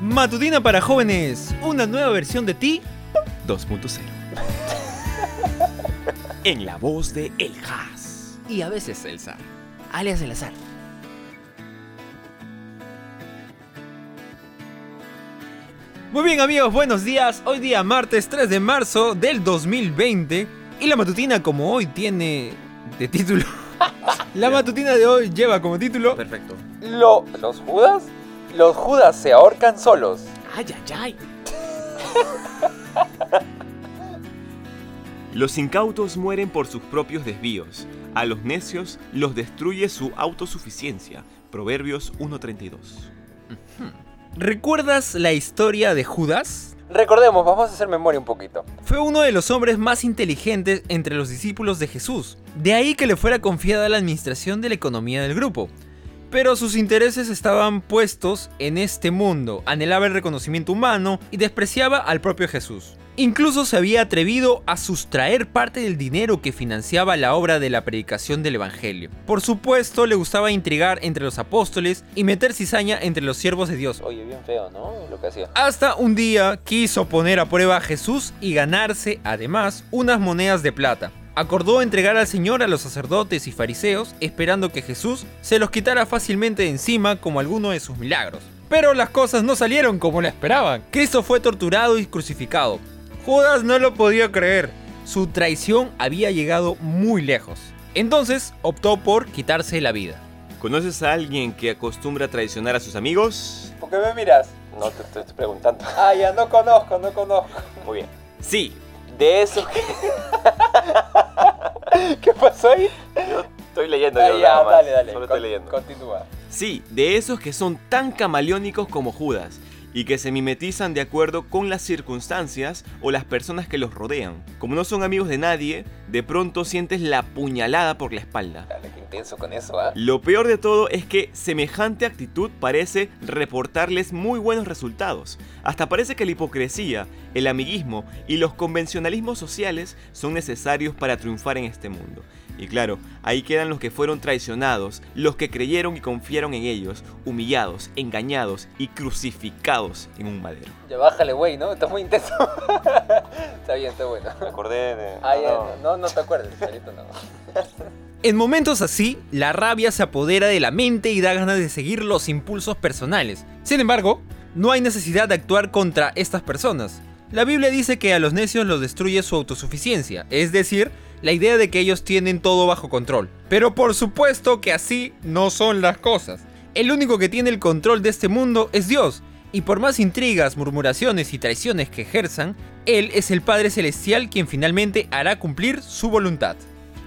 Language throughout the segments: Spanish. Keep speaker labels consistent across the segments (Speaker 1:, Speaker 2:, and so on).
Speaker 1: Matutina para jóvenes, una nueva versión de ti
Speaker 2: 2.0. en la voz de El Haas.
Speaker 1: y a veces Elsa, alias el azar. Muy bien amigos, buenos días. Hoy día martes 3 de marzo del 2020 y la matutina como hoy tiene de título... La matutina de hoy lleva como título...
Speaker 2: Perfecto.
Speaker 3: Lo, ¿Los Judas? Los Judas se ahorcan solos.
Speaker 2: Ay, ay, ay. Los incautos mueren por sus propios desvíos. A los necios los destruye su autosuficiencia. Proverbios 1.32.
Speaker 1: ¿Recuerdas la historia de Judas?
Speaker 3: Recordemos, vamos a hacer memoria un poquito.
Speaker 1: Fue uno de los hombres más inteligentes entre los discípulos de Jesús. De ahí que le fuera confiada la administración de la economía del grupo. Pero sus intereses estaban puestos en este mundo, anhelaba el reconocimiento humano y despreciaba al propio Jesús. Incluso se había atrevido a sustraer parte del dinero que financiaba la obra de la predicación del Evangelio. Por supuesto, le gustaba intrigar entre los apóstoles y meter cizaña entre los siervos de Dios.
Speaker 3: Oye, bien feo, ¿no? Lo que hacía.
Speaker 1: Hasta un día quiso poner a prueba a Jesús y ganarse, además, unas monedas de plata. Acordó entregar al Señor a los sacerdotes y fariseos, esperando que Jesús se los quitara fácilmente de encima como alguno de sus milagros. Pero las cosas no salieron como lo esperaban. Cristo fue torturado y crucificado. Judas no lo podía creer. Su traición había llegado muy lejos. Entonces optó por quitarse la vida.
Speaker 2: ¿Conoces a alguien que acostumbra a traicionar a sus amigos?
Speaker 3: ¿Por qué me miras? No te, te estoy preguntando. Ah, ya no conozco, no conozco.
Speaker 2: Muy bien. Sí,
Speaker 3: De eso que. ¿Qué pasó ahí?
Speaker 2: estoy leyendo
Speaker 3: Ah,
Speaker 2: yo
Speaker 3: ya,
Speaker 2: nada más.
Speaker 3: dale, dale.
Speaker 2: Solo
Speaker 3: Con-
Speaker 2: estoy leyendo.
Speaker 3: Continúa.
Speaker 2: Sí, de esos que son tan camaleónicos como Judas y que se mimetizan de acuerdo con las circunstancias o las personas que los rodean. Como no son amigos de nadie, de pronto sientes la puñalada por la espalda.
Speaker 3: Dale, qué intenso con eso, ¿ah?
Speaker 2: Lo peor de todo es que semejante actitud parece reportarles muy buenos resultados. Hasta parece que la hipocresía, el amiguismo y los convencionalismos sociales son necesarios para triunfar en este mundo. Y claro, ahí quedan los que fueron traicionados, los que creyeron y confiaron en ellos, humillados, engañados y crucificados en un madero.
Speaker 3: Ya bájale, güey, ¿no? Está muy intenso. está bien, está bueno.
Speaker 2: Me acordé de...
Speaker 3: Ah, ya, no, no te acuerdes, Charito, no.
Speaker 1: En momentos así, la rabia se apodera de la mente y da ganas de seguir los impulsos personales. Sin embargo, no hay necesidad de actuar contra estas personas. La Biblia dice que a los necios los destruye su autosuficiencia, es decir, la idea de que ellos tienen todo bajo control. Pero por supuesto que así no son las cosas. El único que tiene el control de este mundo es Dios, y por más intrigas, murmuraciones y traiciones que ejerzan, Él es el Padre Celestial quien finalmente hará cumplir su voluntad.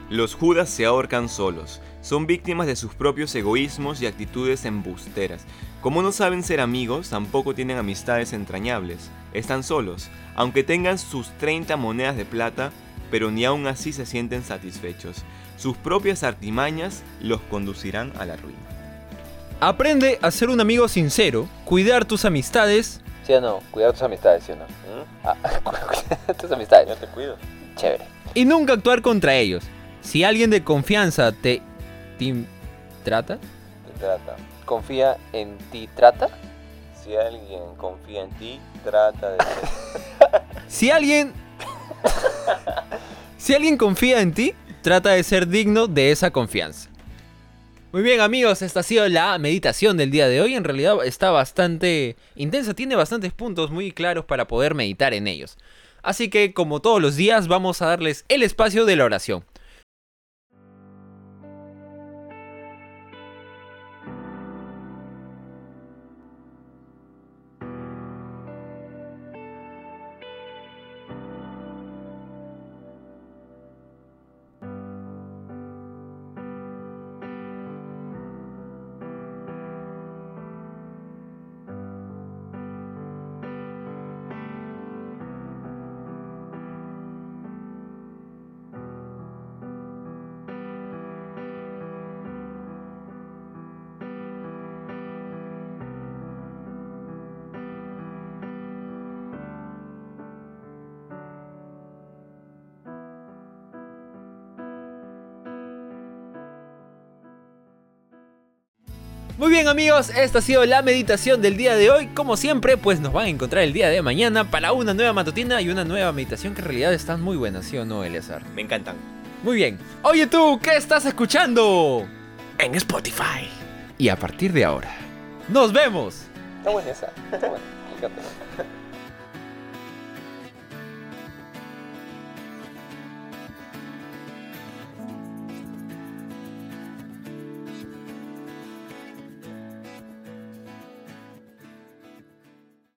Speaker 2: Los judas se ahorcan solos, son víctimas de sus propios egoísmos y actitudes embusteras. Como no saben ser amigos, tampoco tienen amistades entrañables. Están solos, aunque tengan sus 30 monedas de plata, pero ni aún así se sienten satisfechos. Sus propias artimañas los conducirán a la ruina.
Speaker 1: Aprende a ser un amigo sincero, cuidar tus amistades
Speaker 3: ¿Sí o no? Cuidar tus amistades, ¿sí o no? Ah, cuidar tus amistades.
Speaker 2: te cuido.
Speaker 3: Chévere.
Speaker 1: y nunca actuar contra ellos. Si alguien de confianza te, te trata,
Speaker 3: Te trata. Confía en ti, trata.
Speaker 2: Si alguien confía en ti, trata de
Speaker 1: si alguien si alguien confía en ti, trata de ser digno de esa confianza. Muy bien amigos, esta ha sido la meditación del día de hoy. En realidad está bastante intensa, tiene bastantes puntos muy claros para poder meditar en ellos. Así que como todos los días vamos a darles el espacio de la oración. Muy bien amigos, esta ha sido la meditación del día de hoy. Como siempre, pues nos van a encontrar el día de mañana para una nueva matutina y una nueva meditación que en realidad están muy buenas, ¿sí o no, Eleazar?
Speaker 2: Me encantan.
Speaker 1: Muy bien. Oye tú, ¿qué estás escuchando?
Speaker 2: En Spotify.
Speaker 1: Y a partir de ahora, nos vemos.
Speaker 3: Está buena esa. Está buena. Me encanta.